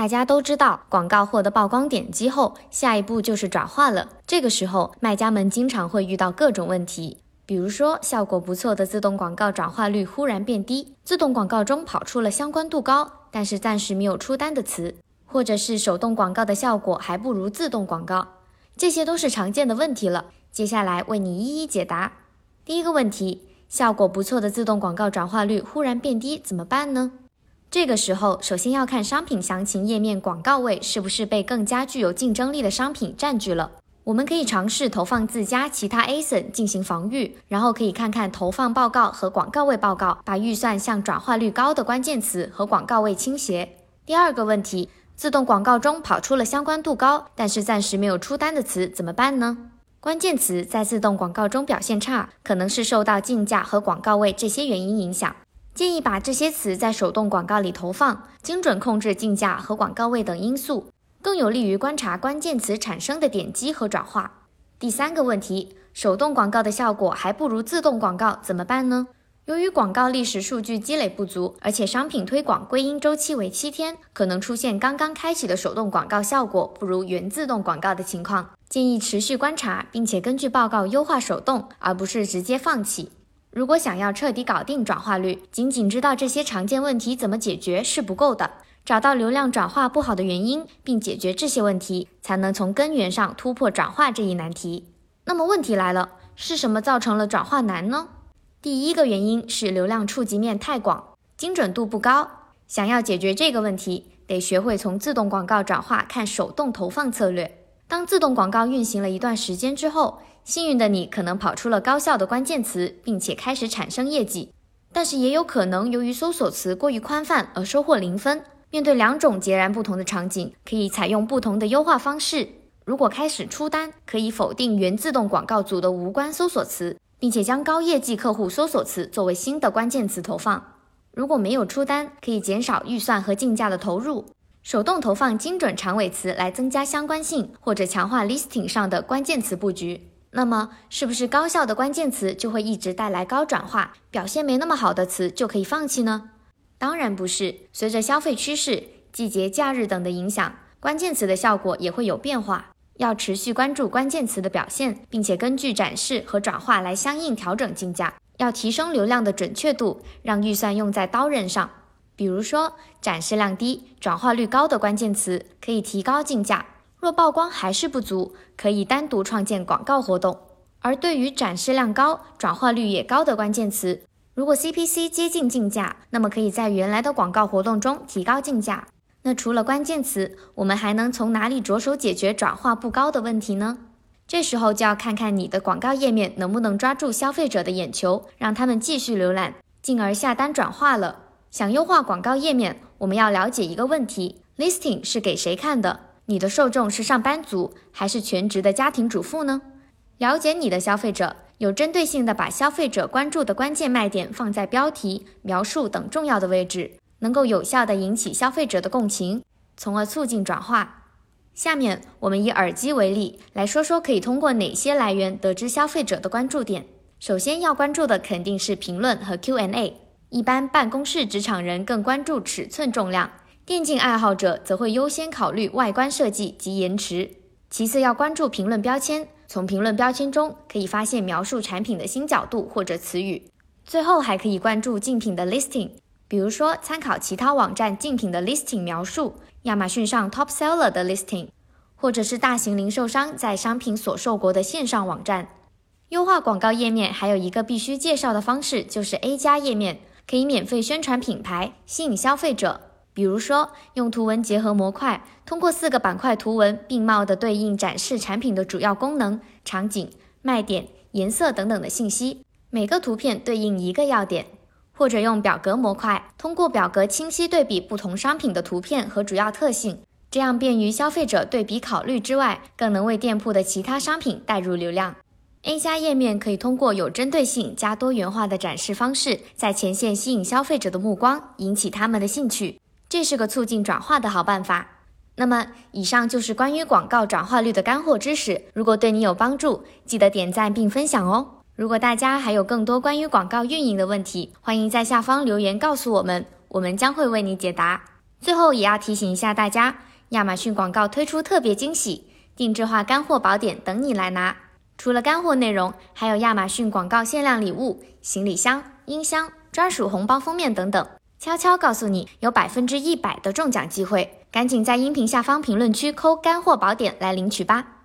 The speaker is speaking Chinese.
大家都知道，广告获得曝光点击后，下一步就是转化了。这个时候，卖家们经常会遇到各种问题，比如说效果不错的自动广告转化率忽然变低，自动广告中跑出了相关度高但是暂时没有出单的词，或者是手动广告的效果还不如自动广告，这些都是常见的问题了。接下来为你一一解答。第一个问题，效果不错的自动广告转化率忽然变低，怎么办呢？这个时候，首先要看商品详情页面广告位是不是被更加具有竞争力的商品占据了。我们可以尝试投放自家其他 ASIN 进行防御，然后可以看看投放报告和广告位报告，把预算向转化率高的关键词和广告位倾斜。第二个问题，自动广告中跑出了相关度高，但是暂时没有出单的词怎么办呢？关键词在自动广告中表现差，可能是受到竞价和广告位这些原因影响。建议把这些词在手动广告里投放，精准控制竞价和广告位等因素，更有利于观察关键词产生的点击和转化。第三个问题，手动广告的效果还不如自动广告，怎么办呢？由于广告历史数据积累不足，而且商品推广归因周期为七天，可能出现刚刚开启的手动广告效果不如原自动广告的情况。建议持续观察，并且根据报告优化手动，而不是直接放弃。如果想要彻底搞定转化率，仅仅知道这些常见问题怎么解决是不够的。找到流量转化不好的原因，并解决这些问题，才能从根源上突破转化这一难题。那么问题来了，是什么造成了转化难呢？第一个原因是流量触及面太广，精准度不高。想要解决这个问题，得学会从自动广告转化看手动投放策略。当自动广告运行了一段时间之后，幸运的你可能跑出了高效的关键词，并且开始产生业绩，但是也有可能由于搜索词过于宽泛而收获零分。面对两种截然不同的场景，可以采用不同的优化方式。如果开始出单，可以否定原自动广告组的无关搜索词，并且将高业绩客户搜索词作为新的关键词投放。如果没有出单，可以减少预算和竞价的投入，手动投放精准长尾词来增加相关性，或者强化 listing 上的关键词布局。那么，是不是高效的关键词就会一直带来高转化？表现没那么好的词就可以放弃呢？当然不是。随着消费趋势、季节、假日等的影响，关键词的效果也会有变化。要持续关注关键词的表现，并且根据展示和转化来相应调整竞价。要提升流量的准确度，让预算用在刀刃上。比如说，展示量低、转化率高的关键词可以提高竞价。若曝光还是不足，可以单独创建广告活动。而对于展示量高、转化率也高的关键词，如果 CPC 接近竞价，那么可以在原来的广告活动中提高竞价。那除了关键词，我们还能从哪里着手解决转化不高的问题呢？这时候就要看看你的广告页面能不能抓住消费者的眼球，让他们继续浏览，进而下单转化了。想优化广告页面，我们要了解一个问题：listing 是给谁看的？你的受众是上班族还是全职的家庭主妇呢？了解你的消费者，有针对性的把消费者关注的关键卖点放在标题、描述等重要的位置，能够有效的引起消费者的共情，从而促进转化。下面我们以耳机为例来说说可以通过哪些来源得知消费者的关注点。首先要关注的肯定是评论和 Q&A，一般办公室职场人更关注尺寸重量。电竞爱好者则会优先考虑外观设计及延迟，其次要关注评论标签，从评论标签中可以发现描述产品的新角度或者词语。最后还可以关注竞品的 listing，比如说参考其他网站竞品的 listing 描述，亚马逊上 top seller 的 listing，或者是大型零售商在商品所售国的线上网站。优化广告页面还有一个必须介绍的方式，就是 A 加页面，可以免费宣传品牌，吸引消费者。比如说，用图文结合模块，通过四个板块图文并茂的对应展示产品的主要功能、场景、卖点、颜色等等的信息，每个图片对应一个要点；或者用表格模块，通过表格清晰对比不同商品的图片和主要特性，这样便于消费者对比考虑之外，更能为店铺的其他商品带入流量。A 加页面可以通过有针对性加多元化的展示方式，在前线吸引消费者的目光，引起他们的兴趣。这是个促进转化的好办法。那么，以上就是关于广告转化率的干货知识。如果对你有帮助，记得点赞并分享哦。如果大家还有更多关于广告运营的问题，欢迎在下方留言告诉我们，我们将会为你解答。最后也要提醒一下大家，亚马逊广告推出特别惊喜，定制化干货宝典等你来拿。除了干货内容，还有亚马逊广告限量礼物、行李箱、音箱、专属红包封面等等。悄悄告诉你，有百分之一百的中奖机会，赶紧在音频下方评论区扣干货宝典来领取吧。